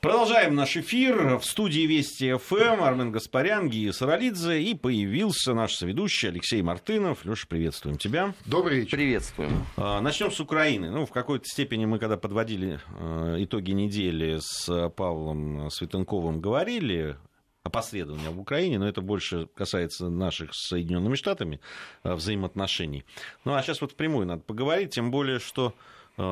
Продолжаем наш эфир. В студии Вести ФМ Армен Гаспарян, Гия Саралидзе. И появился наш соведущий Алексей Мартынов. Леша, приветствуем тебя. Добрый вечер. Приветствуем. А, начнем с Украины. Ну, в какой-то степени мы, когда подводили а, итоги недели с Павлом Светенковым, говорили опосредования в Украине, но это больше касается наших с Соединенными Штатами а, взаимоотношений. Ну, а сейчас вот впрямую надо поговорить, тем более, что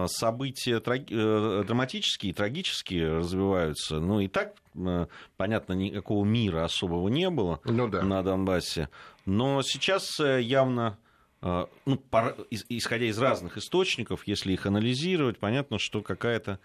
события э, драматические, трагические развиваются. Ну и так, э, понятно, никакого мира особого не было ну, да. на Донбассе. Но сейчас явно ну, исходя из разных источников, если их анализировать, понятно, что какая-то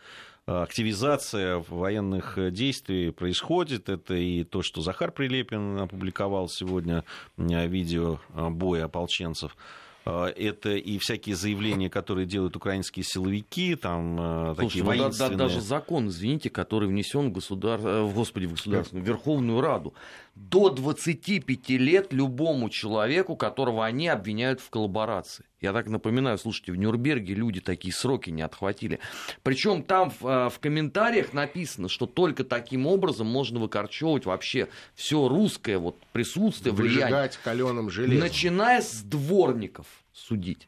активизация военных действий происходит. Это и то, что Захар Прилепин опубликовал сегодня видео боя ополченцев. А, это и всякие заявления, которые делают украинские силовики, там а, Слушайте, такие ну, воинственные... Да, даже закон, извините, который внесен в, государ... Э, Господи, в государственную, Верховную Раду. До 25 лет любому человеку, которого они обвиняют в коллаборации. Я так напоминаю, слушайте, в Нюрнберге люди такие сроки не отхватили. Причем там в, э, в комментариях написано, что только таким образом можно выкорчевывать вообще все русское вот присутствие, влияние. каленым железом. Начиная с дворников судить.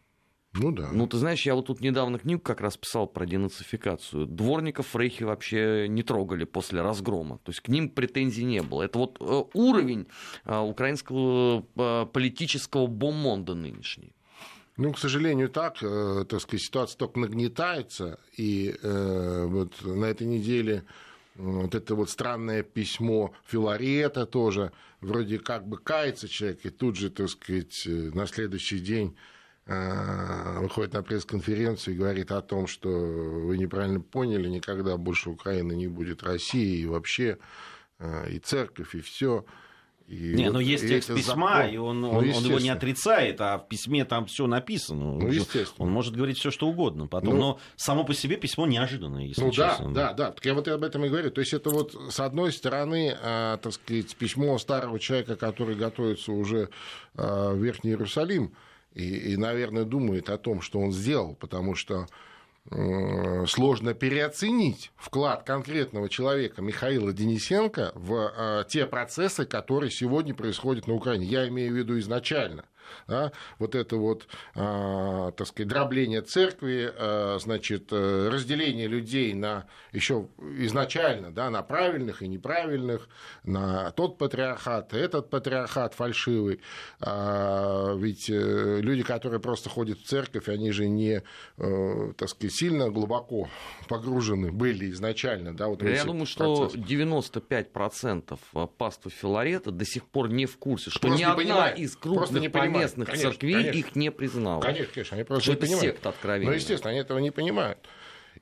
Ну да. Ну, ты знаешь, я вот тут недавно книгу как раз писал про денацификацию. Дворников в Рейхе вообще не трогали после разгрома. То есть к ним претензий не было. Это вот э, уровень э, украинского политического бомонда нынешний. Ну, к сожалению, так, э, так сказать, ситуация только нагнетается, и э, вот на этой неделе вот это вот странное письмо Филарета тоже, вроде как бы кается человек, и тут же, так сказать, э, на следующий день э, выходит на пресс-конференцию и говорит о том, что вы неправильно поняли, никогда больше Украины не будет России, и вообще э, и церковь, и все. И не, вот, ну есть текст письма, закон. и он, ну, он его не отрицает, а в письме там все написано. Ну, естественно. Он может говорить все, что угодно потом. Ну, но само по себе письмо неожиданное, если ну, честно. Да, да, да. Так я вот об этом и говорю. То есть это вот с одной стороны, э, так сказать, письмо старого человека, который готовится уже э, в Верхний Иерусалим, и, и, наверное, думает о том, что он сделал, потому что сложно переоценить вклад конкретного человека Михаила Денисенко в э, те процессы, которые сегодня происходят на Украине. Я имею в виду изначально да, вот это вот, э, так сказать, дробление церкви, э, значит, э, разделение людей на еще изначально, да, на правильных и неправильных, на тот патриархат, этот патриархат фальшивый. А, ведь э, люди, которые просто ходят в церковь, они же не, э, так сказать, сильно глубоко погружены были изначально, да, вот Я думаю, что 95% паства Филарета до сих пор не в курсе, что просто ни одна понимает. из крупных местных конечно, церквей конечно. их не признала. Конечно, конечно, они просто не понимают. секта откровения. Ну, естественно, они этого не понимают.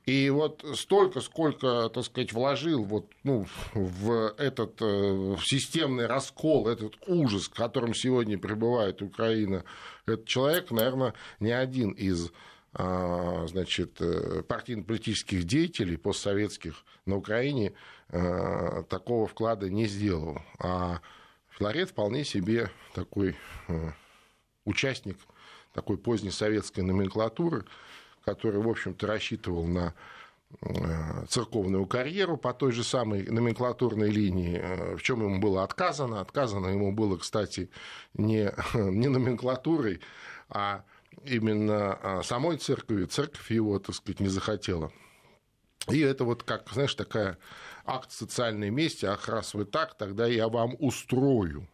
И вот столько, сколько, так сказать, вложил вот, ну, в этот э, в системный раскол, этот ужас, в котором сегодня пребывает Украина, этот человек, наверное, не один из а, значит, э, партийно-политических деятелей постсоветских на Украине э, такого вклада не сделал. А Филарет вполне себе такой участник такой поздней советской номенклатуры, который, в общем-то, рассчитывал на э, церковную карьеру по той же самой номенклатурной линии, э, в чем ему было отказано. Отказано ему было, кстати, не, не номенклатурой, а именно а, самой церковью. Церковь его, так сказать, не захотела. И это вот как, знаешь, такая акт социальной мести, ах, раз вы так, тогда я вам устрою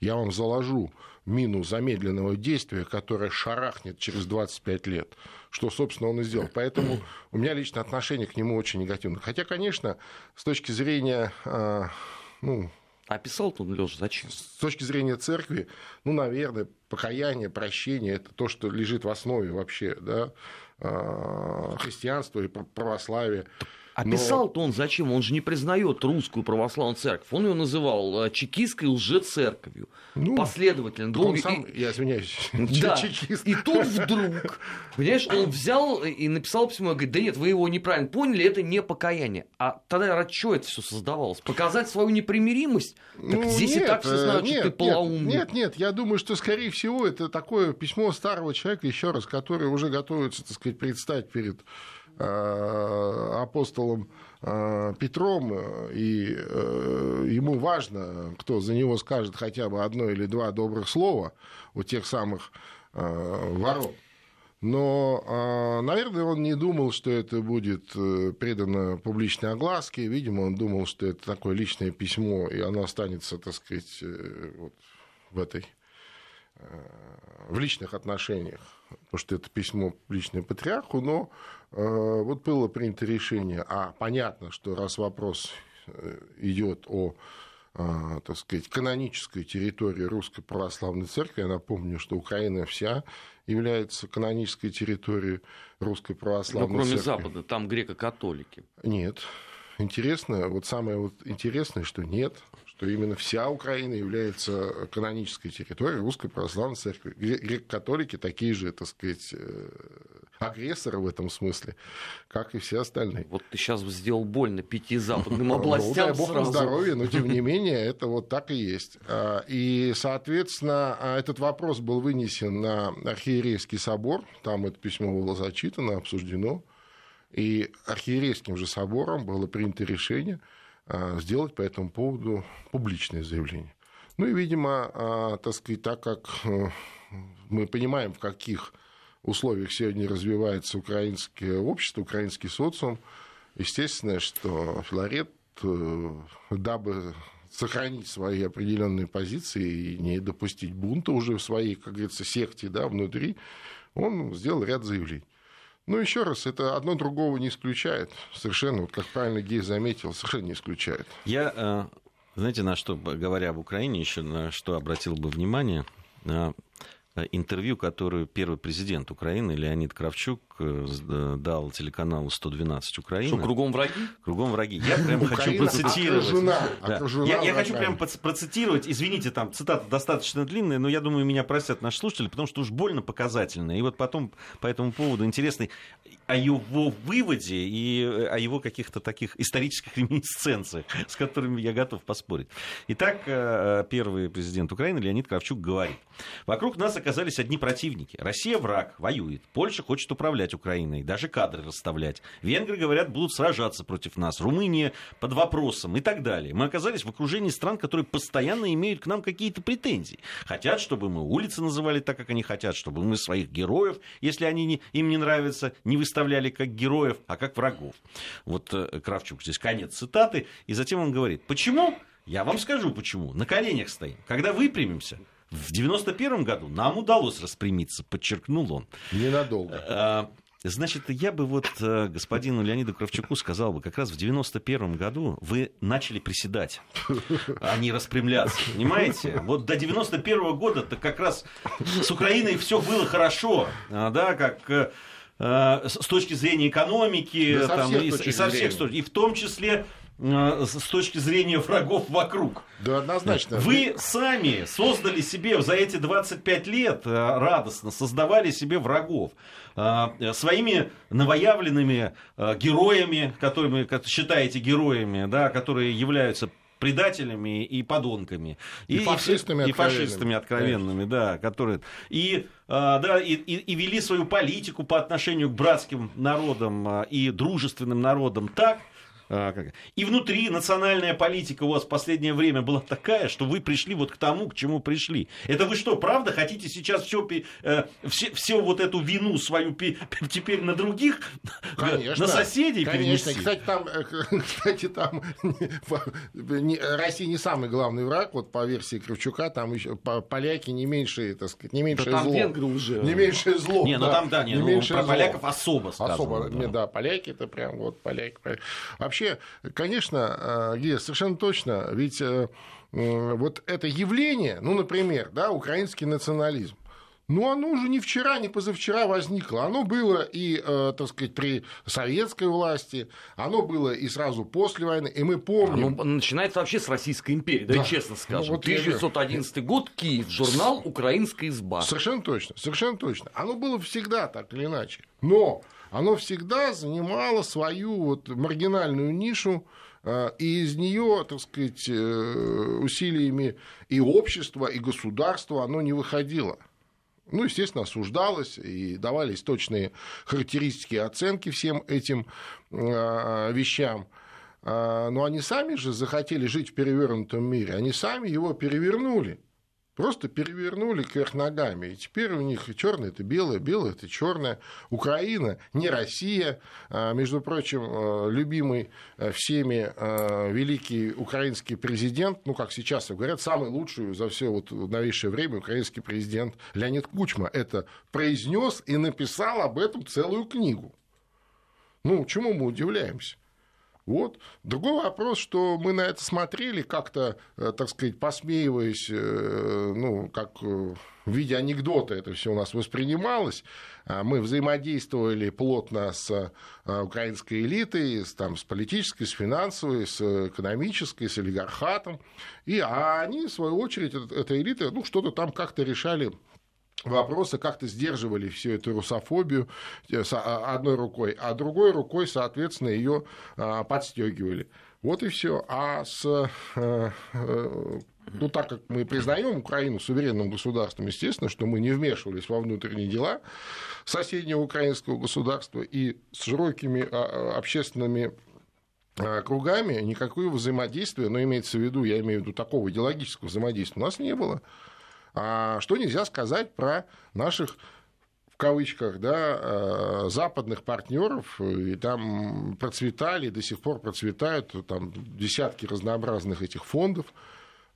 я вам заложу мину замедленного действия, которая шарахнет через 25 лет, что, собственно, он и сделал. Поэтому у меня лично отношение к нему очень негативное. Хотя, конечно, с точки зрения а, ну, а писал он, Леша, зачем? С точки зрения церкви, ну, наверное, покаяние, прощение – это то, что лежит в основе вообще да, а, христианства и православия. А писал-то он зачем? Он же не признает русскую православную церковь. Он ее называл э, чекистской лжецерковью. Ну, Последовательно. Он сам, и... я извиняюсь, да. чекист. И тут вдруг, понимаешь, он взял и написал письмо, говорит, да нет, вы его неправильно поняли, это не покаяние. А тогда ради чего это все создавалось? Показать свою непримиримость? Так ну, здесь нет, и так все знают, нет, что ты полоумный. Нет, нет, я думаю, что, скорее всего, это такое письмо старого человека, еще раз, который уже готовится, так сказать, предстать перед Э, апостолом э, Петром, и ему важно, кто за него скажет хотя бы одно или два добрых слова у тех самых ворот. Но, наверное, он не думал, что это будет предано публичной огласке. Видимо, он думал, что это такое личное письмо, и оно останется, так сказать, вот в этой в личных отношениях, потому что это письмо личное патриарху, но э, вот было принято решение, а понятно, что раз вопрос э, идет о э, так сказать, канонической территории Русской Православной Церкви. Я напомню, что Украина вся является канонической территорией Русской Православной ну, кроме Церкви. Запада, там греко-католики. Нет. Интересно, вот самое вот интересное, что нет что именно вся Украина является канонической территорией Русской Православной Церкви. Греко-католики такие же, так сказать, агрессоры в этом смысле, как и все остальные. Вот ты сейчас сделал больно пяти западным областям. Ну, дай бог здоровья, но тем не менее это вот так и есть. А, и, соответственно, а, этот вопрос был вынесен на архиерейский собор, там это письмо было зачитано, обсуждено, и архиерейским же собором было принято решение – а, сделать по этому поводу публичное заявление. Ну и, видимо, так сказать, так как э, мы понимаем, в каких условиях сегодня развивается украинское общество, украинский социум, естественно, что Филарет, э, дабы сохранить свои определенные позиции и не допустить бунта уже в своей, как говорится, секте да, внутри, он сделал ряд заявлений. Ну, еще раз, это одно другого не исключает. Совершенно, вот как правильно Гей заметил, совершенно не исключает. Я, э, знаете, на что, говоря об Украине, еще на что обратил бы внимание, Э, интервью, которое первый президент Украины Леонид Кравчук э, э, дал телеканалу 112 Украины. Что, кругом враги? Кругом враги. Я прям хочу процитировать. Я, я хочу прям процитировать. Извините, там цитата достаточно длинная, но я думаю, меня простят наши слушатели, потому что уж больно показательная. И вот потом по этому поводу интересный о его выводе и о его каких-то таких исторических реминисценциях, с которыми я готов поспорить. Итак, первый президент Украины Леонид Кравчук говорит. Вокруг нас оказались одни противники. Россия враг, воюет. Польша хочет управлять Украиной, даже кадры расставлять. Венгры, говорят, будут сражаться против нас. Румыния под вопросом и так далее. Мы оказались в окружении стран, которые постоянно имеют к нам какие-то претензии. Хотят, чтобы мы улицы называли так, как они хотят, чтобы мы своих героев, если они не, им не нравятся, не выставляли как героев, а как врагов. Вот э, Кравчук здесь конец цитаты. И затем он говорит, почему? Я вам скажу почему. На коленях стоим. Когда выпрямимся, в 91 году нам удалось распрямиться, подчеркнул он. Ненадолго. А, значит, я бы вот э, господину Леониду Кравчуку сказал бы, как раз в 91 году вы начали приседать, а не распрямляться, понимаете? Вот до 91 года-то как раз с Украиной все было хорошо, а, да, как э, э, с точки зрения экономики, да там, и, и со всех точек, и в том числе с точки зрения врагов вокруг. Да, однозначно. Вы сами создали себе за эти 25 лет э, радостно, создавали себе врагов э, своими новоявленными героями, которыми считаете героями, да, которые являются предателями и подонками. И, и фашистами, и, фашистами откровенными, да, которые... И, да, и, и, и вели свою политику по отношению к братским народам и дружественным народам так, и внутри национальная политика у вас в последнее время была такая, что вы пришли вот к тому, к чему пришли. Это вы что, правда хотите сейчас все, э, все, все вот эту вину свою теперь на других, конечно, на соседей конечно. перенести? Кстати, там, э, кстати, там Россия не самый главный враг, вот по версии Кравчука, там еще поляки не меньше, так сказать, не меньшее да, зло. венгры уже. Не меньшее зло. Не, ну там, да, не, не ну, про поляков особо сказано. Особо, да. да, поляки это прям вот поляки. Вообще вообще, конечно, есть э, совершенно точно, ведь э, вот это явление, ну, например, да, украинский национализм, ну, оно уже не вчера, не позавчера возникло. Оно было и, э, так сказать, при советской власти, оно было и сразу после войны, и мы помним... Оно начинается вообще с Российской империи, да, да честно скажем. Ну, вот 1911 год, Киев, журнал «Украинская изба». Совершенно точно, совершенно точно. Оно было всегда так или иначе. Но оно всегда занимало свою вот маргинальную нишу, э, и из нее, так сказать, э, усилиями и общества, и государства оно не выходило. Ну, естественно, осуждалось, и давались точные характеристики оценки всем этим э, вещам. а, но они сами же захотели жить в перевернутом мире, они сами его перевернули. Просто перевернули кверх ногами. И теперь у них черное это белое, белое это черное. Украина не Россия. А, между прочим, а, любимый всеми великий украинский президент, ну, как сейчас говорят, самый лучший за все вот новейшее время украинский президент Леонид Кучма это произнес и написал об этом целую книгу. Ну, чему мы удивляемся? Вот. Другой вопрос, что мы на это смотрели как-то, э, так сказать, посмеиваясь, э, ну, как э, в виде анекдота это все у нас воспринималось. А мы взаимодействовали плотно с украинской элитой, с, там, с политической, с финансовой, с экономической, с олигархатом. И, а они, в свою очередь, эта элита, ну, что-то там как-то решали вопросы как-то сдерживали всю эту русофобию э, а, одной рукой, а другой рукой, соответственно, ее а, подстегивали. Вот и все. А с э, э, ну, так как мы признаем Украину суверенным государством, естественно, что мы не вмешивались во внутренние дела соседнего украинского государства и с широкими а, общественными кругами никакого взаимодействия, но имеется в виду, я имею в виду такого идеологического взаимодействия, у нас не было. А что нельзя сказать про наших в кавычках, да, э, западных партнеров, и там процветали, до сих пор процветают там, десятки разнообразных этих фондов,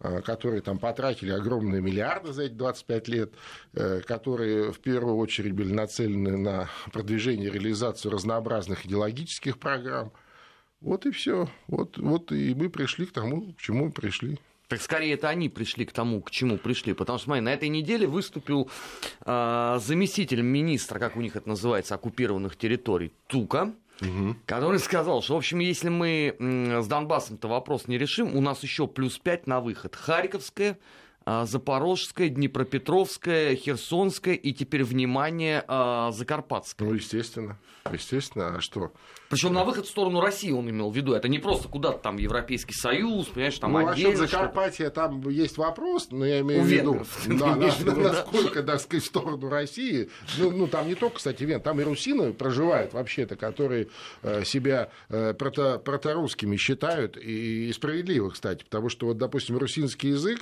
э, которые там потратили огромные миллиарды за эти 25 лет, э, которые в первую очередь были нацелены на продвижение и реализацию разнообразных идеологических программ. Вот и все. Вот, вот и мы пришли к тому, к чему мы пришли. Так скорее это они пришли к тому, к чему пришли. Потому что, смотри, на этой неделе выступил э, заместитель министра, как у них это называется, оккупированных территорий, Тука, угу. который сказал, что, в общем, если мы с Донбассом-то вопрос не решим, у нас еще плюс 5 на выход. Харьковская, Запорожская, Днепропетровская, Херсонская и теперь, внимание, а, Закарпатская. Ну, естественно. Естественно, а что? Причем на выход в сторону России он имел в виду. Это не просто куда-то там Европейский Союз, понимаешь, там ну, отдельно. Насчет Закарпатья там есть вопрос, но я имею в виду, да, на, виду насколько, так сказать, в сторону России. Ну, ну, там не только, кстати, Вен, там и русины проживают вообще-то, которые э, себя э, прото, проторусскими считают, и, и справедливо, кстати, потому что, вот, допустим, русинский язык,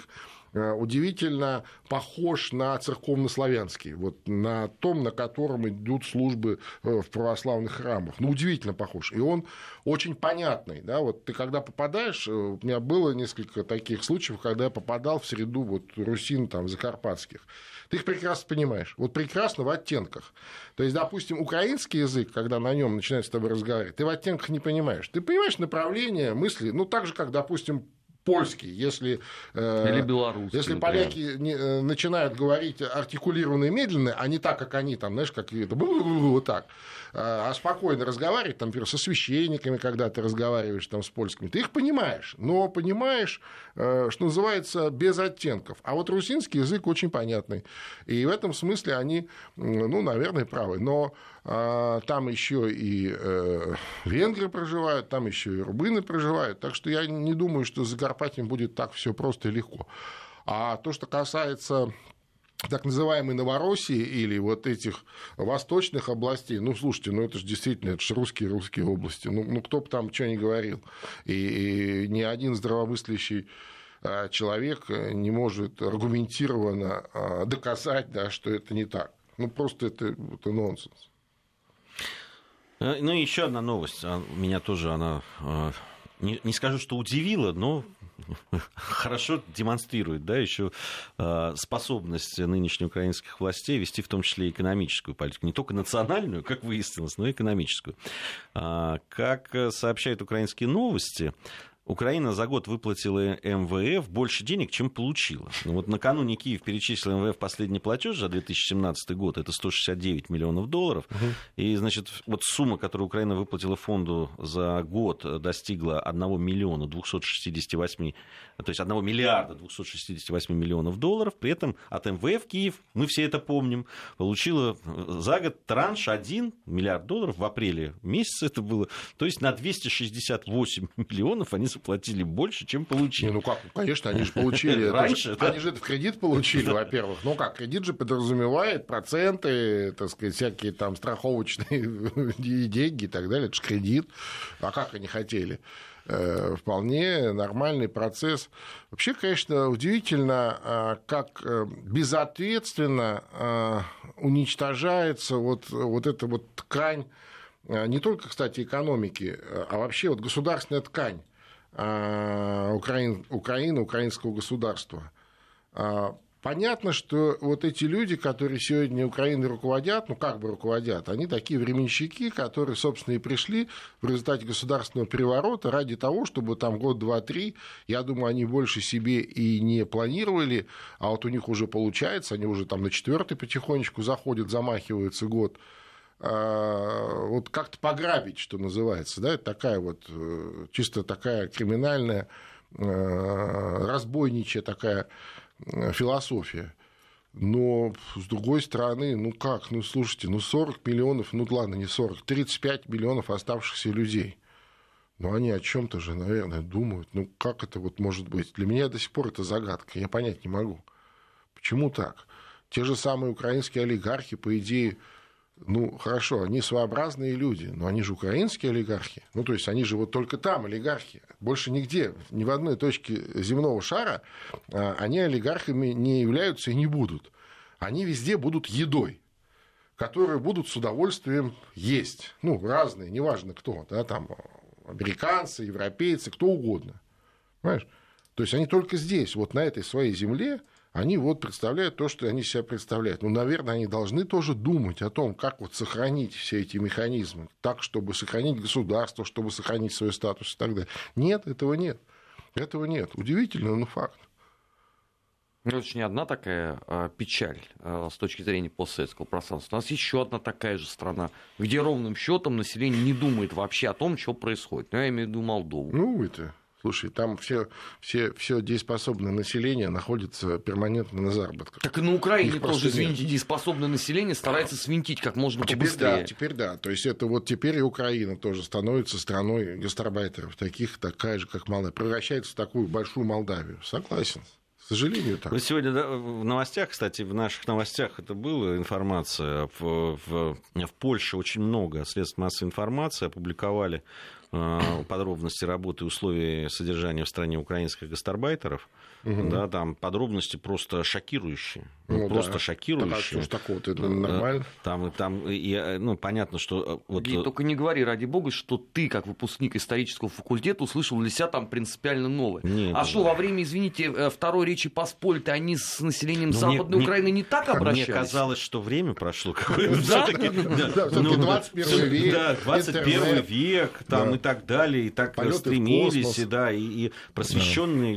удивительно похож на церковнославянский, вот на том, на котором идут службы э, в православных храмах. Ну, удивительно похож. И он очень понятный. Да? Вот ты когда попадаешь, э, у меня было несколько таких случаев, когда я попадал в среду вот, русин там, закарпатских. Ты их прекрасно понимаешь. Вот прекрасно в оттенках. То есть, допустим, украинский язык, когда на нем начинают с тобой разговаривать, ты в оттенках не понимаешь. Ты понимаешь направление мысли, ну, так же, как, допустим, польский, если, э, Или белорусский, если поляки не, э, начинают говорить артикулированно и медленно, а не так, как они, там, знаешь, как это, вот так, а, а спокойно разговаривать, там, например, со священниками, когда ты разговариваешь там, с польскими, ты их понимаешь, но понимаешь, э, что называется, без оттенков. А вот русинский язык очень понятный. И в этом смысле они, ну, наверное, правы. Но а, там еще и венгры проживают, там еще и рубыны проживают. Так что я не думаю, что с Закарпатьем будет так все просто и легко. А то, что касается так называемой Новороссии или вот этих восточных областей, ну, слушайте, ну, это же действительно, это же русские-русские области, ну, ну кто бы там что ни говорил, и, и ни один здравомыслящий а, человек не может аргументированно а, доказать, да, что это не так. Ну, просто это, это нонсенс. Э, ну, еще одна новость. Меня тоже она, э, не, не скажу, что удивила, но хорошо демонстрирует да, еще э, способность нынешних украинских властей вести в том числе экономическую политику. Не только национальную, как выяснилось, но и экономическую. А, как сообщают украинские новости, Украина за год выплатила МВФ больше денег, чем получила. Ну, вот накануне Киев перечислил МВФ последний платеж за 2017 год, это 169 миллионов долларов. Угу. И, значит, вот сумма, которую Украина выплатила фонду за год, достигла 1 миллиона 268, то есть 1 миллиарда 268 миллионов долларов. При этом от МВФ Киев, мы все это помним, получила за год транш 1 миллиард долларов в апреле месяце это было. То есть на 268 миллионов они заплатили больше, чем получили. Не, ну как, конечно, они же получили. Раньше, Они же это в кредит получили, во-первых. Ну как, кредит же подразумевает проценты, так сказать, всякие там страховочные деньги и так далее. Это же кредит. А как они хотели? Э, вполне нормальный процесс. Вообще, конечно, удивительно, э, как э, безответственно уничтожается вот, вот эта вот ткань, не только, кстати, экономики, а вообще вот государственная ткань Украины, Украины украинского государства. Понятно, что вот эти люди, которые сегодня Украиной руководят, ну как бы руководят, они такие временщики, которые, собственно, и пришли в результате государственного переворота ради того, чтобы там год, два, три, я думаю, они больше себе и не планировали, а вот у них уже получается, они уже там на четвертый потихонечку заходят, замахиваются год а, вот как-то пограбить, что называется, да, такая вот э, чисто такая криминальная, э, разбойничья такая Э, философия. Но, с другой стороны, ну как, ну слушайте, ну 40 миллионов, ну ладно, не 40, 35 миллионов оставшихся людей. Но они о чем то же, наверное, думают. Ну как это вот может быть? Для меня до сих пор это загадка, я понять не могу. Почему так? Те же самые украинские олигархи, по идее, ну, хорошо, они своеобразные люди, но они же украинские олигархи. Ну, то есть они же вот только там олигархи. Больше нигде, ни в одной точке земного шара а, они олигархами не являются и не будут. Они везде будут едой которые будут с удовольствием есть. Ну, разные, неважно кто, да, там американцы, европейцы, кто угодно. Понимаешь? То есть они только здесь, вот на этой своей земле, они вот представляют то, что они себя представляют. Ну, наверное, они должны тоже думать о том, как вот сохранить все эти механизмы, так, чтобы сохранить государство, чтобы сохранить свой статус и так далее. Нет, этого нет. Этого нет. Удивительно, но факт. Ну, это же не одна такая а, печаль а, с точки зрения постсоветского пространства. У нас еще одна такая же страна, где ровным счетом население не думает вообще о том, что происходит. Ну, я имею в виду Молдову. Ну, это Слушай, там все, все, все дееспособное население находится перманентно на заработках. Так и на Украине Их тоже, извините, дееспособное население старается свинтить как можно теперь побыстрее. Да, теперь да. То есть это вот теперь и Украина тоже становится страной гастарбайтеров, таких, такая же, как малая, превращается в такую большую Молдавию. Согласен. К сожалению, так. Вы сегодня да, в новостях, кстати, в наших новостях это была информация. В, в, в Польше очень много средств массовой информации опубликовали подробности работы и условий содержания в стране украинских гастарбайтеров, угу. да, там подробности просто шокирующие. Ну, ну просто да. шокирующие. Так, а такого это нормально? Там, там и, ну, понятно, что... Э, вот... И только не говори, ради бога, что ты, как выпускник исторического факультета, услышал для себя там принципиально новое. Нет, а что, во время, извините, э, Второй Речи Посполитой, они с населением ну, Западной мне, Украины не так обращались? Мне казалось, что время прошло какое-то. Да? 21 век. Да, 21 век, там и так далее, и так стремились, и, да, и, и просвещенное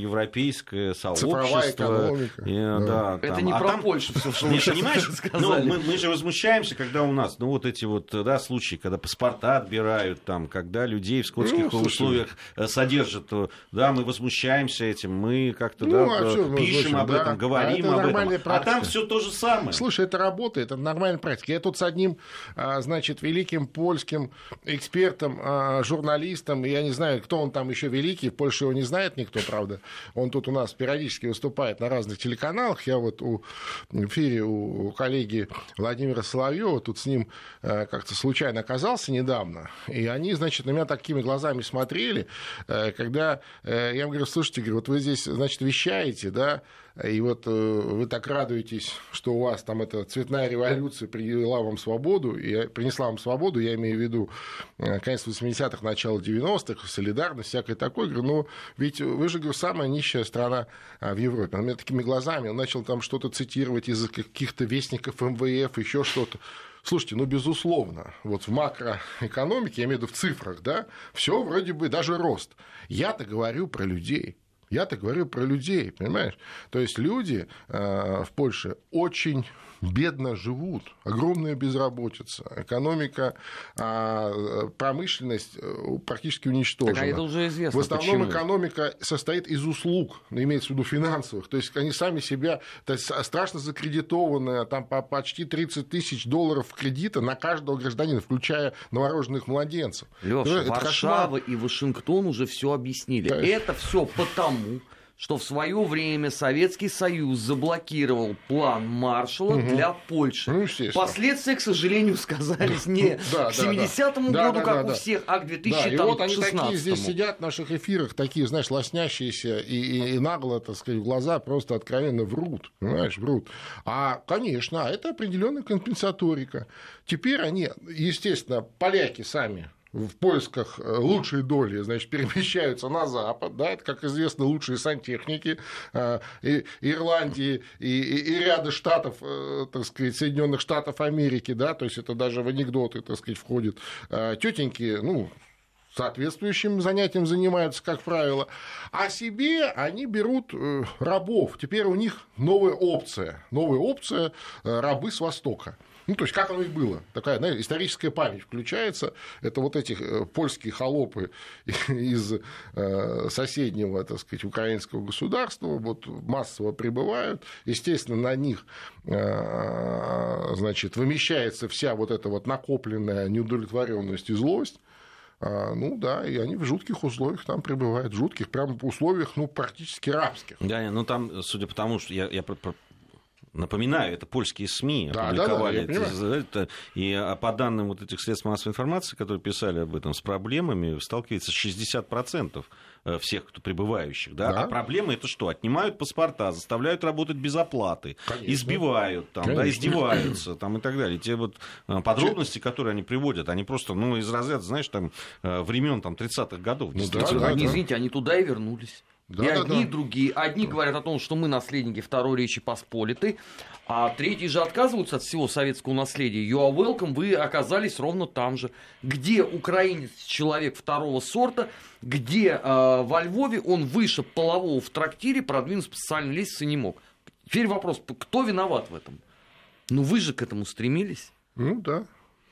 Цифровая экономика. И, да. Да, Это там. не а про там, Польшу все, что вы понимаешь, ну, мы, мы же возмущаемся, когда у нас, ну, вот эти вот, да, случаи, когда паспорта отбирают, там, когда людей в скотских ну, условиях э, содержат, да, мы возмущаемся этим, мы как-то, ну, да, а пишем об да. этом, говорим а об этом. Практика. А там все то же самое. Слушай, это работает, это нормальная практика. Я тут с одним, а, значит, великим польским экспертом, а, журналистом, я не знаю, кто он там еще великий, в Польше его не знает никто, правда. Он тут у нас периодически выступает на разных телеканалах. Я вот у, в эфире у коллеги Владимира Соловьева тут с ним э, как-то случайно оказался недавно. И они, значит, на меня такими глазами смотрели, э, когда э, я им говорю, слушайте, вот вы здесь, значит, вещаете, да, и вот вы так радуетесь, что у вас там эта цветная революция привела вам свободу, и принесла вам свободу, я имею в виду конец 80-х, начало 90-х, солидарность, всякое такое. Говорю, ну, ведь вы же, говорю, самая нищая страна а, в Европе. Он меня такими глазами, он начал там что-то цитировать из каких-то вестников МВФ, еще что-то. Слушайте, ну, безусловно, вот в макроэкономике, я имею в виду в цифрах, да, все вроде бы даже рост. Я-то говорю про людей. Я-то говорю про людей, понимаешь? То есть люди э, в Польше очень бедно живут, огромная безработица, экономика, а, промышленность э, практически уничтожена. Так, а это уже известно. В основном почему. экономика состоит из услуг, ну, имеется в виду финансовых, то есть они сами себя, то есть страшно закредитованные, там по почти 30 тысяч долларов кредита на каждого гражданина, включая новорожденных младенцев. Леша, Варшава кошмар. и Вашингтон уже все объяснили. Да. Это все потому, что в свое время Советский Союз заблокировал план Маршалла угу. для Польши. Ну, Последствия, к сожалению, сказались не да, к 70-му да, году, да, как у всех, а к 2016 да, и вот они такие здесь сидят в наших эфирах, такие, знаешь, лоснящиеся и, и, и нагло, так сказать, в глаза просто откровенно врут, понимаешь, врут. А, конечно, это определенная компенсаторика. Теперь они, естественно, поляки сами в поисках э, лучшей доли, значит, перемещаются на Запад, да, это, как известно, лучшие сантехники э, и, Ирландии и, и, и ряда штатов, э, так сказать, Соединенных Штатов Америки, да, то есть это даже в анекдоты, так сказать, входит. Тетеньки, ну, соответствующим занятием занимаются, как правило, а себе они берут рабов. Теперь у них новая опция, новая опция рабы с Востока. Ну, то есть, как оно и было. Такая знаете, историческая память включается. Это вот эти э, польские холопы из э, соседнего, так сказать, украинского государства вот массово прибывают. Естественно, на них э, значит, вымещается вся вот эта вот накопленная неудовлетворенность и злость. А, ну да, и они в жутких условиях там пребывают, в жутких, прямо по условиях, ну, практически рабских. Да, ну там, судя по тому, что я, я Напоминаю, это польские СМИ да, опубликовали да, да, это, это. И а по данным вот этих средств массовой информации, которые писали об этом, с проблемами сталкивается 60% э, всех, кто прибывающих. Да? Да. А проблема это что? Отнимают паспорта, заставляют работать без оплаты, Конечно. избивают, там, да, издеваются там, и так далее. Те вот э, подробности, которые они приводят, они просто ну, из разряда, знаешь, там, э, времен там, 30-х годов. Ну, да, да, они, да. извините, они туда и вернулись. Да, и да, одни, да. и другие. Одни говорят о том, что мы наследники Второй Речи Посполитой, а третьи же отказываются от всего советского наследия. You are welcome, вы оказались ровно там же. Где украинец человек второго сорта, где э, во Львове он выше полового в трактире, продвинуть по социальной лестнице не мог. Теперь вопрос, кто виноват в этом? Ну вы же к этому стремились. Ну да.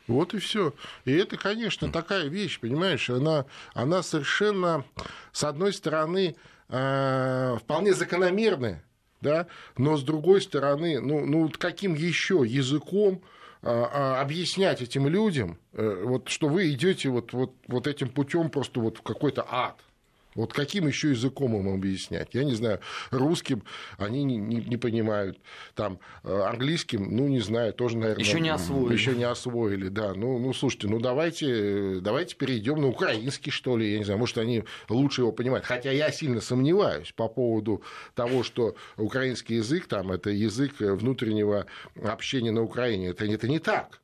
Вот и все. И это, конечно, такая вещь, понимаешь, она, она совершенно, с одной стороны, вполне закономерны, да, но с другой стороны, ну, ну каким еще языком э, э, объяснять этим людям, вот, что вы идете вот, вот, вот этим путем просто вот в какой-то ад. Вот каким еще языком им объяснять? Я не знаю, русским они не, не, не понимают, там, э, английским, ну, не знаю, тоже, наверное... Еще не освоили. Еще не освоили, да. Ну, ну, слушайте, ну, давайте, давайте перейдем на украинский, что ли, я не знаю, может, они лучше его понимают. Хотя я сильно сомневаюсь по поводу того, что украинский язык, там, это язык внутреннего общения на Украине. Это, это не так.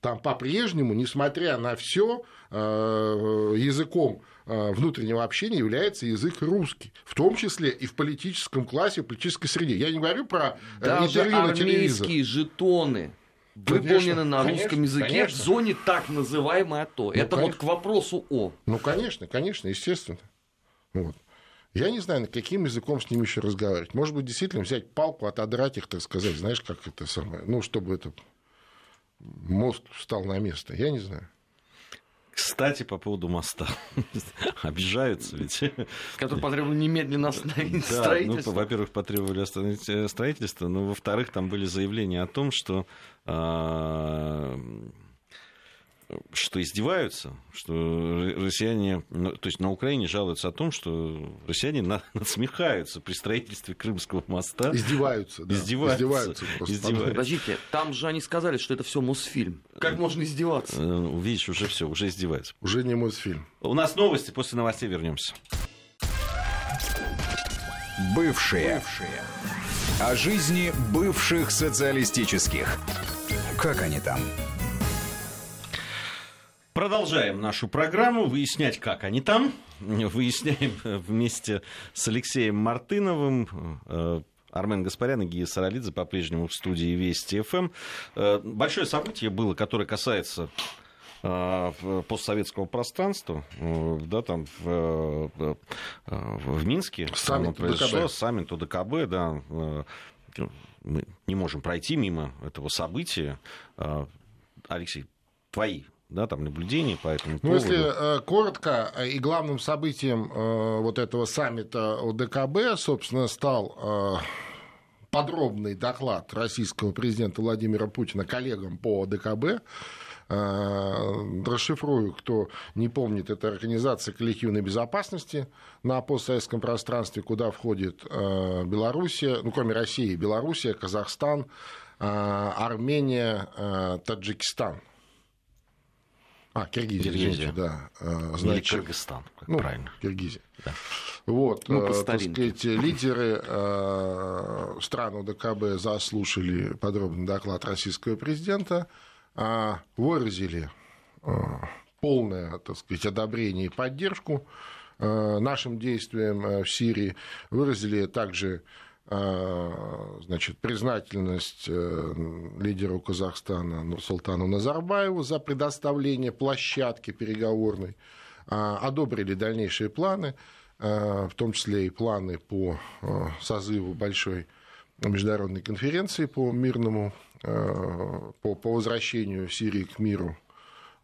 Там по-прежнему, несмотря на все, э, языком Э, внутреннего общения является язык русский, в том числе и в политическом классе, в политической среде. Я не говорю про э, Даже интервью на телевизор. жетоны выполнены на конечно, русском языке конечно. в зоне так называемой АТО. Ну, Это конечно. вот к вопросу о. Ну, конечно, конечно, естественно. Вот. Я не знаю, на каким языком с ним еще разговаривать. Может быть, действительно взять палку, отодрать их, так сказать, знаешь, как это самое, ну, чтобы это мост встал на место. Я не знаю. Кстати, по поводу моста. Обижаются ведь. Который потребовали немедленно остановить да, строительство. Ну, во-первых, потребовали остановить э, строительство, но во-вторых, там были заявления о том, что а, что издеваются, что россияне, ну, то есть на Украине жалуются о том, что россияне надсмехаются при строительстве Крымского моста. Издеваются, да. Издеваются. Издеваются, издеваются. Подождите, там же они сказали, что это все Мосфильм. Как можно издеваться? Э, видишь, уже все, уже издеваются. Уже не Мосфильм. У нас новости, после новостей вернемся. Бывшие. Бывшие. О жизни бывших социалистических. Как они там? Продолжаем нашу программу, выяснять, как они там. Выясняем вместе с Алексеем Мартыновым, э, Армен Гаспарян и Гия Саралидзе по-прежнему в студии Вести ФМ. Э, большое событие было, которое касается э, постсоветского пространства, да, там в, в Минске саммит произошло, ДКБ. саммит ОДКБ, да, мы не можем пройти мимо этого события. Алексей, твои да, там наблюдений по этому ну, Если э, коротко, э, и главным событием э, вот этого саммита ОДКБ, собственно, стал подробный доклад российского президента Владимира Путина коллегам по ОДКБ, Расшифрую, кто не помнит, это Организация коллективной безопасности на постсоветском пространстве, куда входит Белоруссия, ну, кроме России, Белоруссия, Казахстан, Армения, Таджикистан. А, Киргизия, Киргизия. да. Значит, Или Кыргызстан, как ну, правильно. Киргизия. Да. Вот, ну, э, так сказать, лидеры э, стран ОДКБ заслушали подробный доклад российского президента, э, выразили э, полное, так сказать, одобрение и поддержку э, нашим действиям в Сирии, выразили также а, значит, признательность э, лидеру Казахстана Нурсултану Назарбаеву за предоставление площадки переговорной, а, одобрили дальнейшие планы, а, в том числе и планы по созыву большой международной конференции по мирному, по, по возвращению Сирии к миру.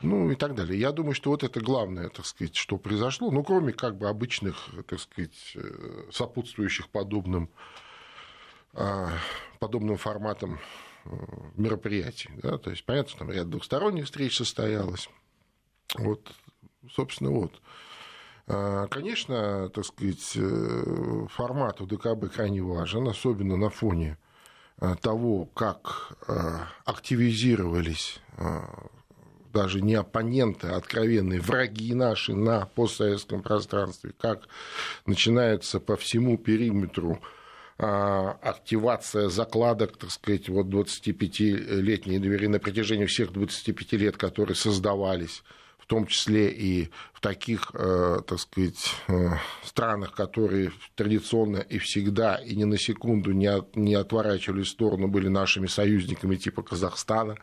Ну и так далее. Я думаю, что вот это главное, так сказать, что произошло, ну, кроме как бы обычных, так сказать, э, сопутствующих подобным а, подобным форматом э, мероприятий. Да? То есть, понятно, там ряд двухсторонних встреч состоялось. Вот, собственно, вот. А, конечно, так сказать, э, формат УДКБ крайне важен, особенно на фоне э, того, как активизировались даже не оппоненты, а откровенные враги наши на постсоветском пространстве, как начинается по всему периметру а, активация закладок, так сказать, вот 25-летней двери на протяжении всех 25 лет, которые создавались, в том числе и в таких, э, так сказать, э, странах, которые традиционно и всегда, и ни на секунду не, от, не отворачивали в сторону, были нашими союзниками типа Казахстана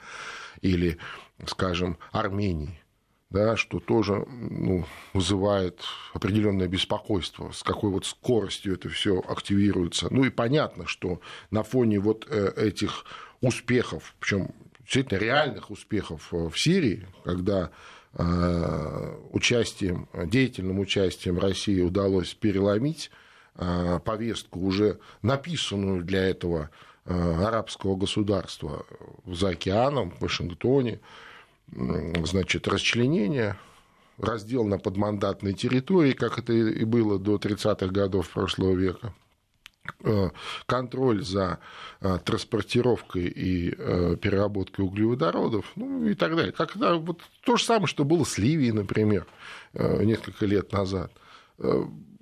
или, скажем, Армении да, что тоже ну, вызывает определенное беспокойство, с какой вот скоростью это все активируется. Ну и понятно, что на фоне вот э, этих успехов, причем действительно реальных успехов э, в Сирии, когда э, участием, деятельным участием России удалось переломить повестку, уже написанную для этого арабского государства за океаном, в Вашингтоне, значит, расчленение, раздел на подмандатной территории, как это и было до 30-х годов прошлого века, э, контроль за э, транспортировкой и э, переработкой углеводородов, ну и так далее. Как, да, вот то же самое, что было с Ливией, например, несколько лет назад.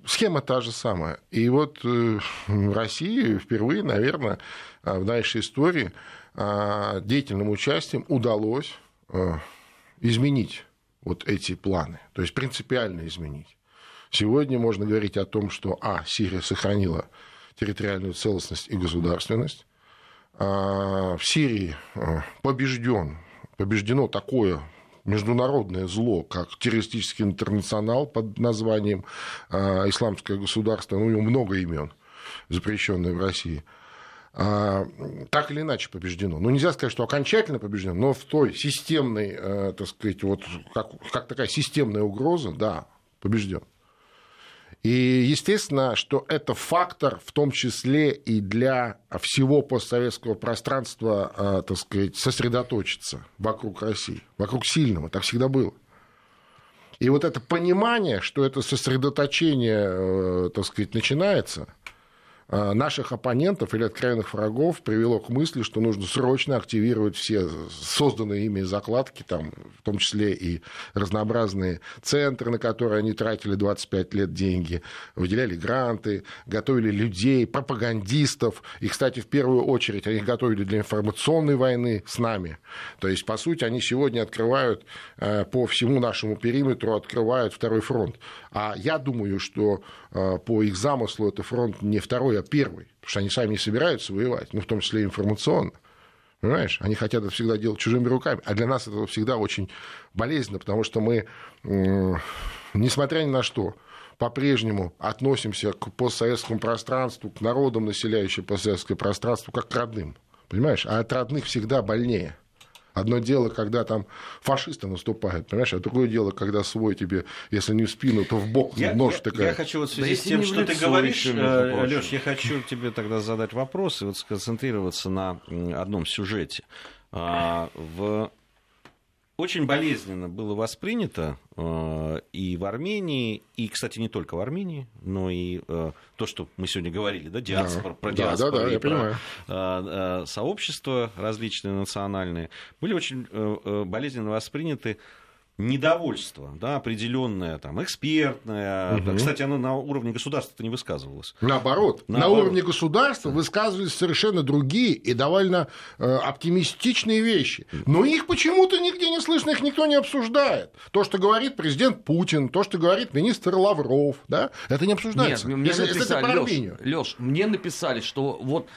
Схема та же самая. И вот России впервые, наверное, в нашей истории деятельным участием удалось изменить вот эти планы, то есть принципиально изменить. Сегодня можно говорить о том, что, а, Сирия сохранила территориальную целостность и государственность, а в Сирии э, побежден, побеждено такое международное зло, как террористический интернационал под названием э, Исламское государство, ну, у него много имен, запрещенное в России – а, так или иначе побеждено. Ну, нельзя сказать, что окончательно побеждено, но в той системной, э, так сказать, вот как, как такая системная угроза, да, побежден. И естественно, что это фактор в том числе и для всего постсоветского пространства, э, так сказать, сосредоточиться вокруг России, вокруг сильного, так всегда было. И вот это понимание, что это сосредоточение, э, так сказать, начинается – наших оппонентов или откровенных врагов привело к мысли, что нужно срочно активировать все созданные ими закладки, там, в том числе и разнообразные центры, на которые они тратили 25 лет деньги, выделяли гранты, готовили людей, пропагандистов. И, кстати, в первую очередь они готовили для информационной войны с нами. То есть, по сути, они сегодня открывают э, по всему нашему периметру, открывают второй фронт. А я думаю, что э, по их замыслу это фронт не второй, а первый, потому что они сами не собираются воевать, ну, в том числе информационно. Понимаешь? Они хотят это всегда делать чужими руками. А для нас это всегда очень болезненно, потому что мы, несмотря ни на что, по-прежнему относимся к постсоветскому пространству, к народам, населяющим постсоветское пространство, как к родным. Понимаешь? А от родных всегда больнее. Одно дело, когда там фашисты наступают, понимаешь, а другое дело, когда свой тебе, если не в спину, то в бок я, нож я, такая. Я хочу вот в связи да с тем, что ты говоришь, э, Леш, я хочу тебе тогда задать вопрос и вот сконцентрироваться на одном сюжете. А, в очень болезненно было воспринято э, и в Армении, и, кстати, не только в Армении, но и э, то, что мы сегодня говорили, да, диаспор, Да. про Да, диаспору да, да, и я про понимаю. э, сообщества различные национальные, были очень болезненно восприняты недовольство, да, определенное, там, экспертное. Да, Кстати, оно на уровне государства не высказывалось. Наоборот, на Наоборот. уровне государства высказывались совершенно другие и довольно э, оптимистичные вещи. Но их почему-то нигде не слышно, их никто не обсуждает. То, что говорит президент Путин, то, что говорит министр Лавров, да, это не Нет, обсуждается. мне Если- если это написали, про Лёш. Лёш, мне написали, что вот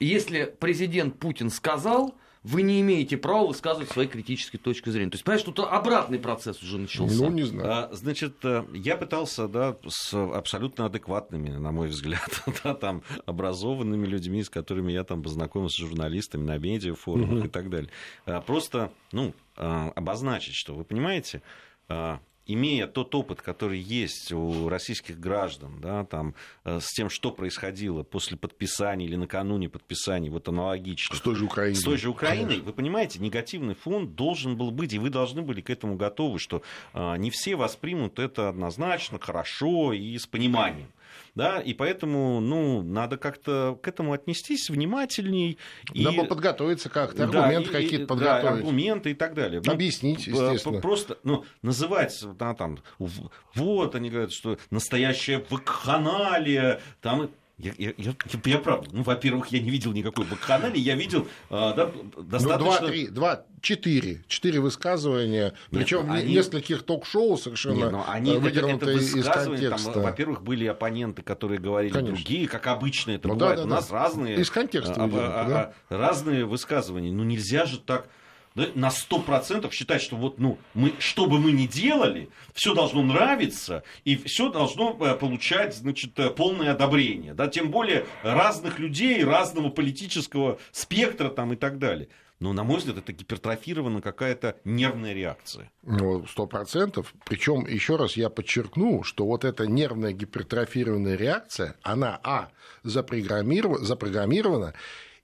если президент Путин сказал, вы не имеете права высказывать свои критические точки зрения. То есть, понимаешь, тут обратный процесс уже начался. Ну, не знаю. А, Значит, э, я пытался, да, с абсолютно адекватными, на мой взгляд, да, там, образованными людьми, с которыми я там познакомился, с журналистами на медиафорумах и так далее. А, Просто, ну, а, обозначить, что, вы понимаете, а, имея тот опыт, который есть у российских граждан, да, там, э, с тем, что происходило после подписания или накануне подписания, вот аналогично. С той же Украиной. С той же Украиной, вы понимаете, негативный фон должен был быть, и вы должны были к этому готовы, что а, не все воспримут это однозначно, хорошо и с пониманием. Да, и поэтому, ну, надо как-то к этому отнестись внимательней. И, Надо подготовиться как-то, да, аргументы и- какие-то подготовить. Да, аргументы и так далее. Ну, Объяснить, естественно. Просто, ну, называть, да, там, вот они говорят, что настоящая вакханалия, там, я, я, я, я правда, ну, во-первых, я не видел никакой вакханалии, я видел а, да, Ну, достаточно... два, три, два, четыре. Четыре высказывания, причем ну, они- нескольких ток-шоу совершенно Нет, но они, э, это, это выдернутые из высказывания, там, контекста. во-первых, были оппоненты, которые говорили Конечно. другие, как обычно это Ну да, бывает. да, У да. нас разные, Из контекста а, а, а, да. разные высказывания. Ну нельзя же так на сто процентов считать, что вот, ну, мы, что бы мы ни делали, все должно нравиться, и все должно э, получать, значит, э, полное одобрение. Да? Тем более разных людей, разного политического спектра там, и так далее. Но, на мой взгляд, это гипертрофирована какая-то нервная реакция. Ну, сто процентов. Причем, еще раз я подчеркну, что вот эта нервная гипертрофированная реакция, она, а, запрограммирована, запрограммирована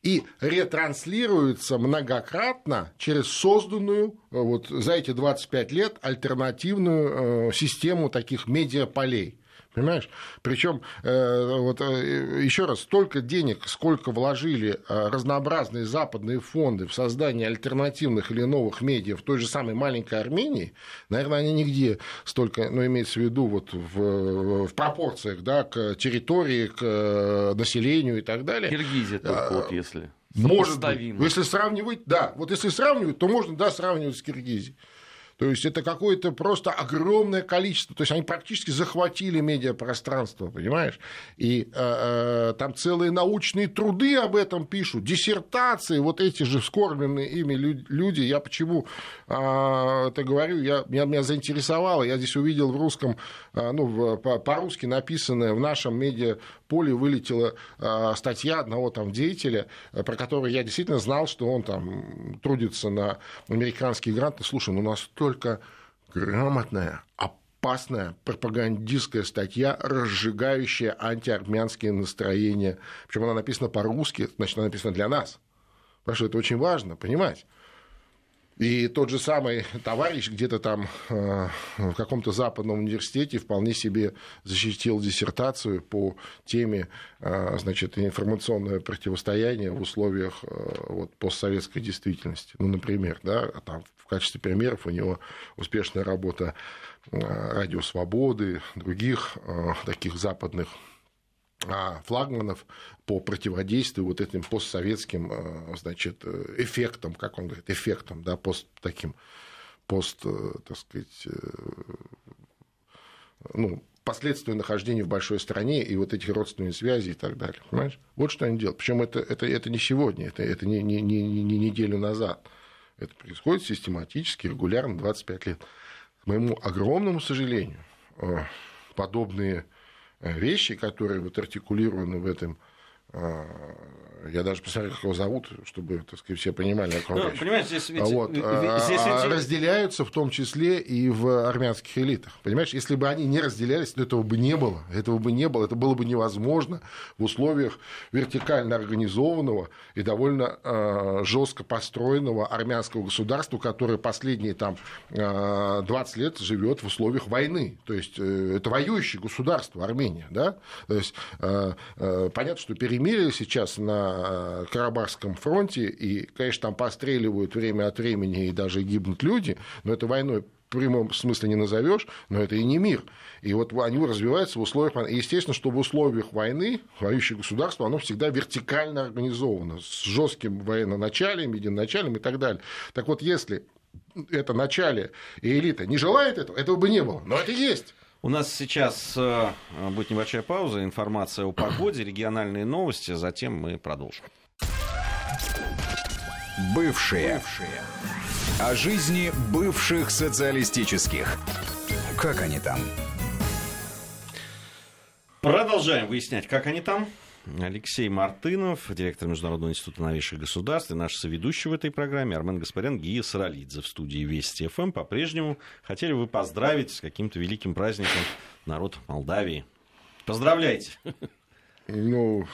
и ретранслируется многократно через созданную э, вот за эти 25 лет альтернативную э, систему таких медиаполей. Понимаешь? Причем, вот еще раз, столько денег, сколько вложили э, разнообразные западные фонды в создание альтернативных или новых медиа в той же самой маленькой Армении, наверное, они нигде столько, ну, имеется в виду вот в, в пропорциях, да, к территории, к э, населению и так далее. Киргизия только А, вот если. Может быть. Если сравнивать, да, вот если сравнивать, то можно, да, сравнивать с Киргизией. То есть это какое-то просто огромное количество. То есть они практически захватили медиапространство, понимаешь? И э, э, там целые научные труды об этом пишут, диссертации, вот эти же вскормленные ими лю- люди. Я почему э, это говорю? Я, меня, меня заинтересовало. Я здесь увидел в русском, э, ну, по-русски написанное в нашем медиаполе вылетела э, статья одного там деятеля, про которого я действительно знал, что он там трудится на американские гранты. Слушай, ну настолько грамотная, опасная пропагандистская статья, разжигающая антиармянские настроения. Причем она написана по-русски, значит, она написана для нас. Потому что это очень важно, понимать. И тот же самый товарищ где-то там э, в каком-то западном университете вполне себе защитил диссертацию по теме э, значит, информационное противостояние в условиях э, вот, постсоветской действительности. Ну, например, да, а там в качестве примеров у него успешная работа э, Радио Свободы, других э, таких западных а, флагманов по противодействию вот этим постсоветским э, значит, эффектам, как он говорит, эффектам, да, пост таким, пост, так сказать, ну, последствия нахождения в большой стране и вот этих родственных связей и так далее. Понимаешь? Вот что они делают. Причем это, это, это не сегодня, это, это не, не, не, не неделю назад. Это происходит систематически, регулярно 25 лет. К моему огромному сожалению, э, подобные вещи, которые вот артикулированы в этом я даже посмотрел, как его зовут, чтобы, так сказать, все понимали, о ком ну, речь. Понимаете, здесь ведь... Вот. здесь а, ведь... Разделяются в том числе и в армянских элитах. Понимаешь, если бы они не разделялись, то этого бы не было. Этого бы не было. Это было бы невозможно в условиях вертикально организованного и довольно э, жестко построенного армянского государства, которое последние там, э, 20 лет живет в условиях войны. То есть э, это воюющее государство Армения. Да? То есть э, э, понятно, что перемирие сейчас на Э, Карабахском фронте, и, конечно, там постреливают время от времени и даже гибнут люди, но это войной в прямом смысле не назовешь, но это и не мир. И вот они развиваются в условиях войны. естественно, что в условиях войны воюющее государство, оно всегда вертикально организовано, с жестким военноначалием, единоначалием и так далее. Так вот, если это начале и элита не желает этого, этого бы не было. Но это есть. У нас сейчас э, будет небольшая пауза, информация о погоде, региональные новости, затем мы продолжим. Бывшие. Бывшие. О жизни бывших социалистических. Как они там? Продолжаем выяснять, как они там. Алексей Мартынов, директор Международного института новейших государств, и наш соведущий в этой программе Армен Гаспарян, Гия Саралидзе в студии Вести ФМ. По-прежнему хотели вы поздравить с каким-то великим праздником народ Молдавии. Поздравляйте! Ну,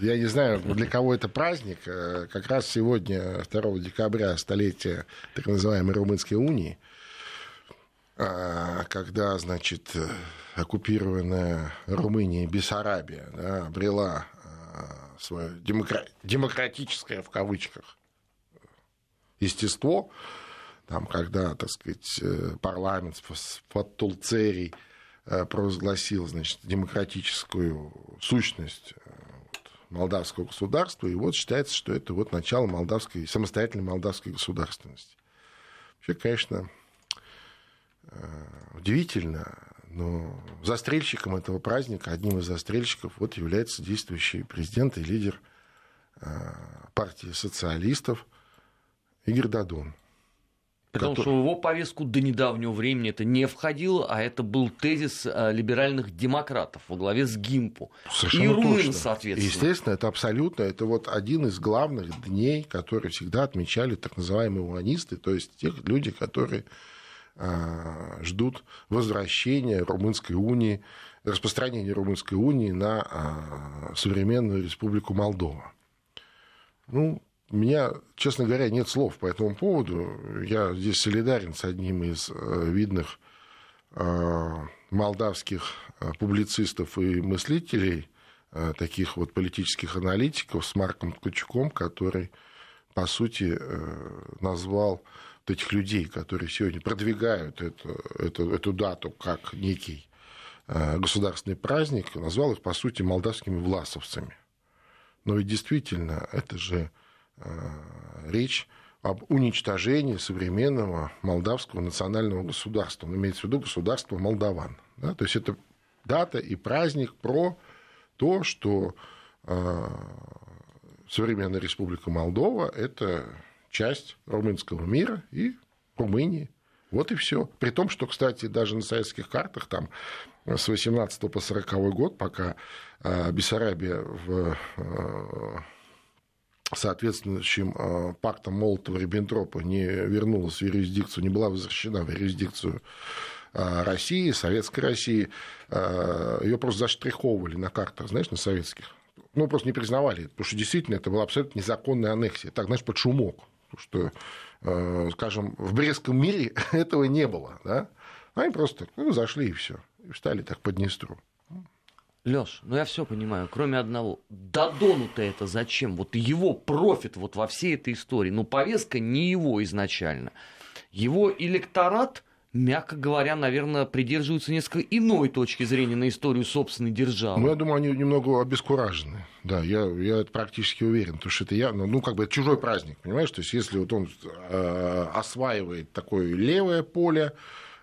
я не знаю, для кого это праздник. Э, как раз сегодня, 2 декабря, столетие так называемой Румынской унии, когда, значит, оккупированная Румыния, Бессарабия, да, обрела а, свое демокра... демократическое, в кавычках, естество, там, когда, так сказать, э, парламент под Тулцерий э, провозгласил, значит, демократическую сущность э, молдавского государства, и вот считается, что это вот начало молдавской, самостоятельной молдавской государственности. Вообще, конечно, удивительно, но застрельщиком этого праздника, одним из застрельщиков, вот является действующий президент и лидер э, партии социалистов Игорь Дадон. Потому который... что в его повестку до недавнего времени это не входило, а это был тезис э, либеральных демократов во главе с ГИМПу. Совершенно и Румын, точно. соответственно. Естественно, это абсолютно, это вот один из главных дней, которые всегда отмечали так называемые уанисты, то есть те люди, которые ждут возвращения Румынской унии, распространения Румынской унии на а, современную республику Молдова. Ну, у меня, честно говоря, нет слов по этому поводу. Я здесь солидарен с одним из э, видных молдавских публицистов и мыслителей, таких вот политических аналитиков, с Марком Ткачуком, который, по сути, э, назвал этих людей, которые сегодня продвигают эту, эту, эту дату как некий э, государственный праздник, назвал их, по сути, молдавскими власовцами. Но ведь действительно, это же э, речь об уничтожении современного молдавского национального государства. Он имеется в виду государство молдаван. Да? То есть это дата и праздник про то, что э, современная республика Молдова – это часть румынского мира и Румынии. Вот и все. При том, что, кстати, даже на советских картах там с 18 по 40 год, пока а, Бессарабия в а, соответствующим а, пактом Молотова-Риббентропа не вернулась в юрисдикцию, не была возвращена в юрисдикцию России, Советской России, ее просто заштриховывали на картах, знаешь, на советских. Ну, просто не признавали, потому что действительно это была абсолютно незаконная аннексия. Так, знаешь, под шумок что, э, скажем, в Брестском мире этого не было. Да? Они просто ну, зашли и все, и встали так под Днестру. Леш, ну я все понимаю, кроме одного. Дадону-то это зачем? Вот его профит вот во всей этой истории. Ну, повестка не его изначально. Его электорат мягко говоря, наверное, придерживаются несколько иной точки зрения на историю собственной державы. Ну, я думаю, они немного обескуражены. Да, я, я практически уверен, потому что это явно, ну, как бы, это чужой праздник, понимаешь? То есть, если вот он э, осваивает такое левое поле,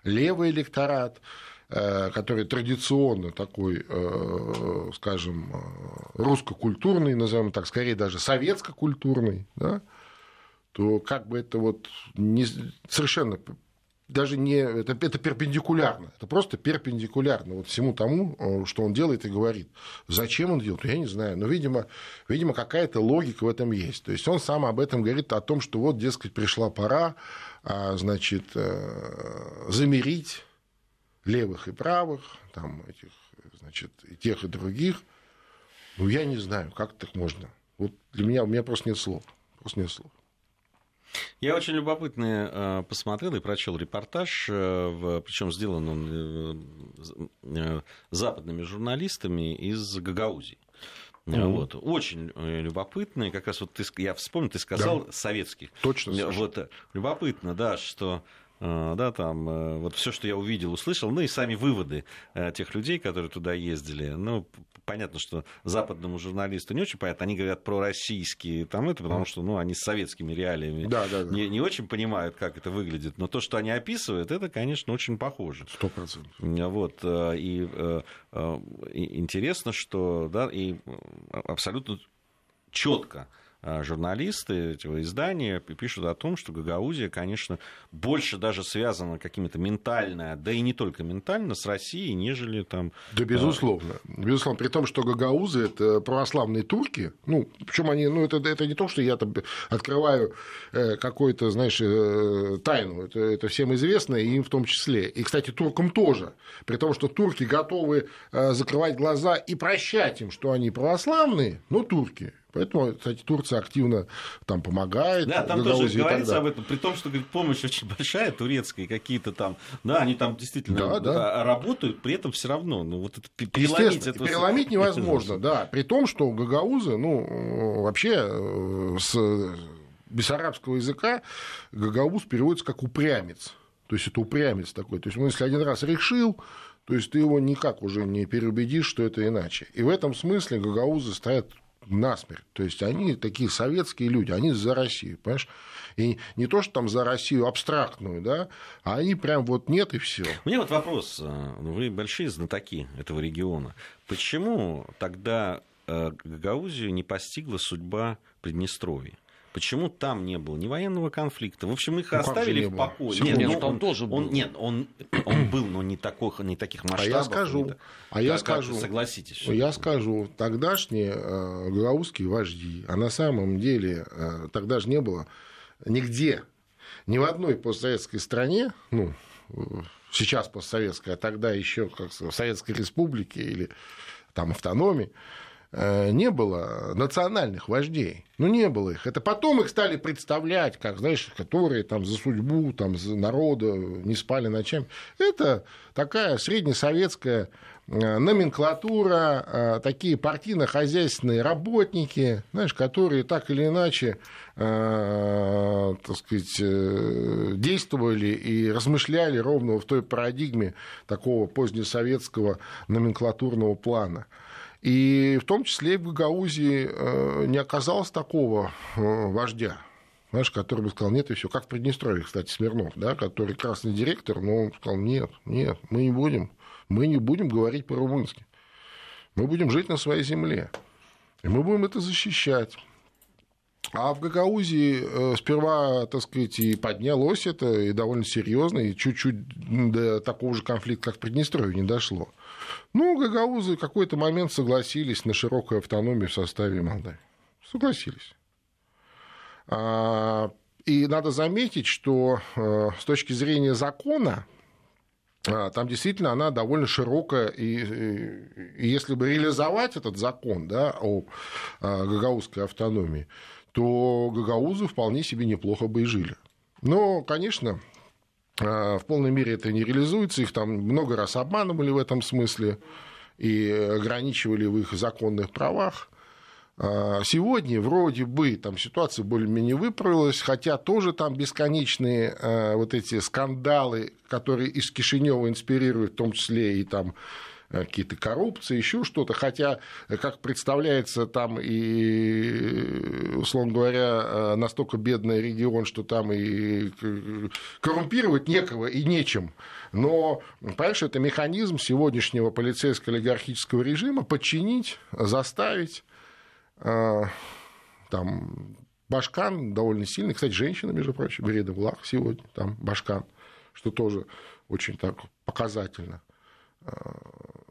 левый электорат, э, который традиционно такой, э, скажем, э, русско-культурный, назовем так, скорее даже советско-культурный, да, то как бы это вот не, совершенно даже не... Это, это перпендикулярно. Это просто перпендикулярно вот всему тому, э, что он делает и говорит. Зачем он делает? Я не знаю. Но, видимо, видимо какая-то логика в этом есть. То есть он сам об этом говорит, о том, что вот, дескать, пришла пора, а, значит, э, замерить левых и правых, там, этих, значит, и тех, и других. Ну, я не знаю, как так можно. Вот для меня, у меня просто нет слов. Просто нет слов. Я очень любопытно э, посмотрел и прочел репортаж, э, причем сделан он э, западными журналистами из Гагаузии. Mm-hmm. Вот. Очень любопытный, как раз вот ты, я вспомнил, ты сказал да. советских. Точно. Вот, любопытно, да, что да, там вот все, что я увидел, услышал, ну и сами выводы тех людей, которые туда ездили, ну, понятно, что западному журналисту не очень понятно. Они говорят про российские там это, потому что ну, они с советскими реалиями да, да, да. Не, не очень понимают, как это выглядит. Но то, что они описывают, это, конечно, очень похоже. Сто процентов. Вот, э, и, э, э, и интересно, что да, и абсолютно четко журналисты этого издания пишут о том, что Гагаузия, конечно, больше даже связана какими-то ментально, да и не только ментально, с Россией, нежели там... Да, безусловно. Безусловно. При том, что гагаузы – это православные турки. Ну, причем они, ну, это, это не то, что я там открываю э, какую-то, знаешь, э, тайну. Это, это всем известно, и им в том числе. И, кстати, туркам тоже. При том, что турки готовы э, закрывать глаза и прощать им, что они православные, но турки. Поэтому, кстати, Турция активно там помогает. Да, там тоже говорится об этом, при том, что говорит, помощь очень большая, турецкая, какие-то там, да, они там действительно да, да. работают, при этом все равно, ну вот это переломить, это... переломить невозможно, да, при том, что гагаузы, ну, вообще э, с бессарабского языка гагауз переводится как упрямец, то есть это упрямец такой, то есть, ну, если один раз решил, то есть ты его никак уже не переубедишь, что это иначе. И в этом смысле гагаузы стоят насмерть. То есть они такие советские люди, они за Россию, понимаешь? И не то, что там за Россию абстрактную, да, а они прям вот нет и все. У меня вот вопрос. Э, вы большие знатоки этого региона. Почему тогда э, Гагаузию не постигла судьба Приднестровья? Почему там не было ни военного конфликта? В общем, их ну, оставили в покое. Нет, нет, ну, он, он тоже был. Он, нет, он, он был, но не, такой, не таких масштабов. А я скажу, не, а я скажу, согласитесь. Я скажу, тогдашние э, гагаузские вожди, а на самом деле э, тогда же не было нигде, ни в одной постсоветской стране, ну, сейчас постсоветской, а тогда еще как в Советской Республике или там автономии, Э, не было национальных вождей. Ну, не было их. Это потом их стали представлять, как, знаешь, которые там за судьбу, там, за народа не спали ночами. Это такая среднесоветская э, номенклатура, э, такие партийно-хозяйственные работники, знаешь, которые так или иначе, так сказать, действовали и размышляли ровно в той парадигме такого позднесоветского номенклатурного плана. И в том числе в Гагаузии э, не оказалось такого э, вождя, знаешь, который бы сказал, нет, и все. Как в Приднестровье, кстати, Смирнов, да, который красный директор, но он сказал, нет, нет, мы не будем, мы не будем говорить по-румынски. Мы будем жить на своей земле. И мы будем это защищать. А в Гагаузии э, сперва, так сказать, и поднялось это, и довольно серьезно, и чуть-чуть до такого же конфликта, как в Приднестровье, не дошло. Ну, гагаузы в какой-то момент согласились на широкую автономию в составе Молдавии. Согласились. А, и надо заметить, что э, с точки зрения закона, а, там действительно она довольно широкая, и, и если бы реализовать этот закон да, о гагаузской автономии, то гагаузы вполне себе неплохо бы и жили. Но, конечно, а, в полной мере это не реализуется, их там много раз обманывали в этом смысле и ограничивали в их законных правах. А, сегодня вроде бы там ситуация более-менее выправилась, хотя тоже там бесконечные а, вот эти скандалы, которые из Кишинева инспирируют, в том числе и там Э, какие-то коррупции, еще что-то. Хотя, э, как представляется, там и, условно говоря, э, настолько бедный регион, что там и коррумпировать некого и нечем. Но, понимаешь, это механизм сегодняшнего полицейско-олигархического режима подчинить, заставить там Башкан довольно сильный, кстати, женщина, между прочим, Береда Влах сегодня, там Башкан, что тоже очень так показательно.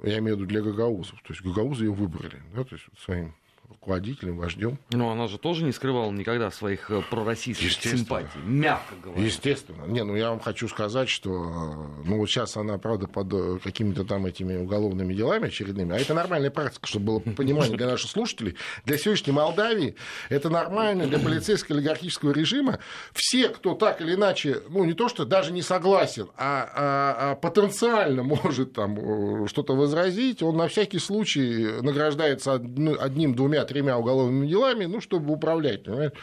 Я имею в виду для гагаузов. То есть гагаузы ее выбрали, да, то есть своим руководителем, вождем. Но она же тоже не скрывала никогда своих э, пророссийских симпатий, мягко говоря. Естественно. Не, ну я вам хочу сказать, что э, ну вот сейчас она, правда, под э, какими-то там этими уголовными делами очередными, а это нормальная практика, чтобы было понимание для наших слушателей. Для сегодняшней Молдавии это нормально, для полицейского олигархического режима. Все, кто так или иначе, ну не то, что даже не согласен, а, а, а потенциально может там что-то возразить, он на всякий случай награждается одним-двумя тремя уголовными делами, ну, чтобы управлять. Понимаете?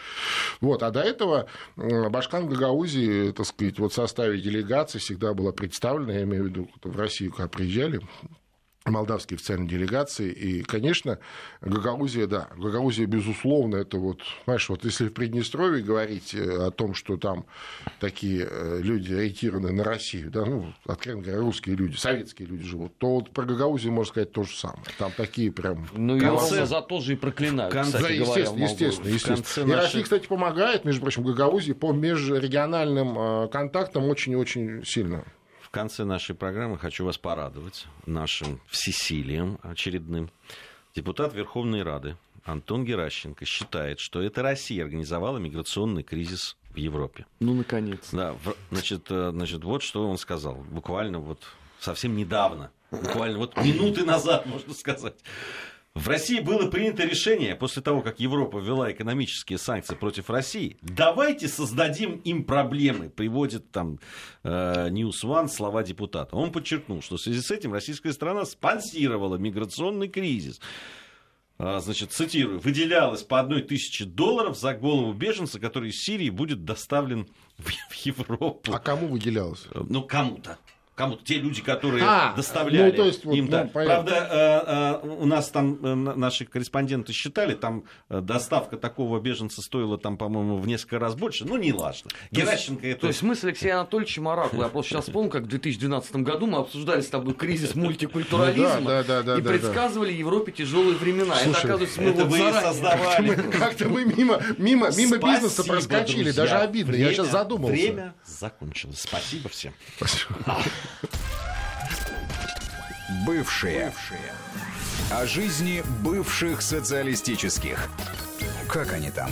Вот. А до этого Башкан Гагаузии, так сказать, вот в составе делегации всегда была представлена, я имею в виду, в Россию, когда приезжали, молдавской официальной делегации. И, конечно, Гагаузия, да, Гагаузия, безусловно, это вот, знаешь, вот если в Приднестровье говорить э, о том, что там такие э, люди ориентированы на Россию, да, ну, откровенно говоря, русские люди, советские люди живут, то вот про Гагаузию можно сказать то же самое. Там такие прям... Ну, и конце... за то же и проклинают, конце... кстати да, естественно, говоря, естественно, естественно. И нашей... Россия, кстати, помогает, между прочим, Гагаузии по межрегиональным э, контактам очень и очень сильно. В конце нашей программы хочу вас порадовать нашим всесилием очередным. Депутат Верховной Рады Антон Геращенко считает, что это Россия организовала миграционный кризис в Европе. Ну, наконец. Да, значит, э, значит, вот что он сказал. Буквально вот совсем недавно, буквально вот минуты назад, можно сказать. В России было принято решение, после того, как Европа ввела экономические санкции против России, давайте создадим им проблемы, приводит там э, One слова депутата. Он подчеркнул, что в связи с этим российская страна спонсировала миграционный кризис. А, значит, цитирую, выделялось по одной тысяче долларов за голову беженца, который из Сирии будет доставлен в Европу. А кому выделялось? Ну, кому-то кому-то, те люди, которые а, доставляли ну, то есть, вот, им. Ну, Правда, э, э, у нас там э, наши корреспонденты считали, там доставка такого беженца стоила, там, по-моему, в несколько раз больше. Ну, не важно. Геращенко это... То есть смысл Алексея Анатольевича Маракова, я просто сейчас помню, как в 2012 году мы обсуждали с тобой кризис мультикультурализма и предсказывали Европе тяжелые времена. это, оказывается, мы вот создавали. Как-то мы мимо, мимо, мимо бизнеса проскочили, даже обидно. Я сейчас задумался. Время закончилось. Спасибо всем. Спасибо. Бывшие. Бывшие. О жизни бывших социалистических. Как они там?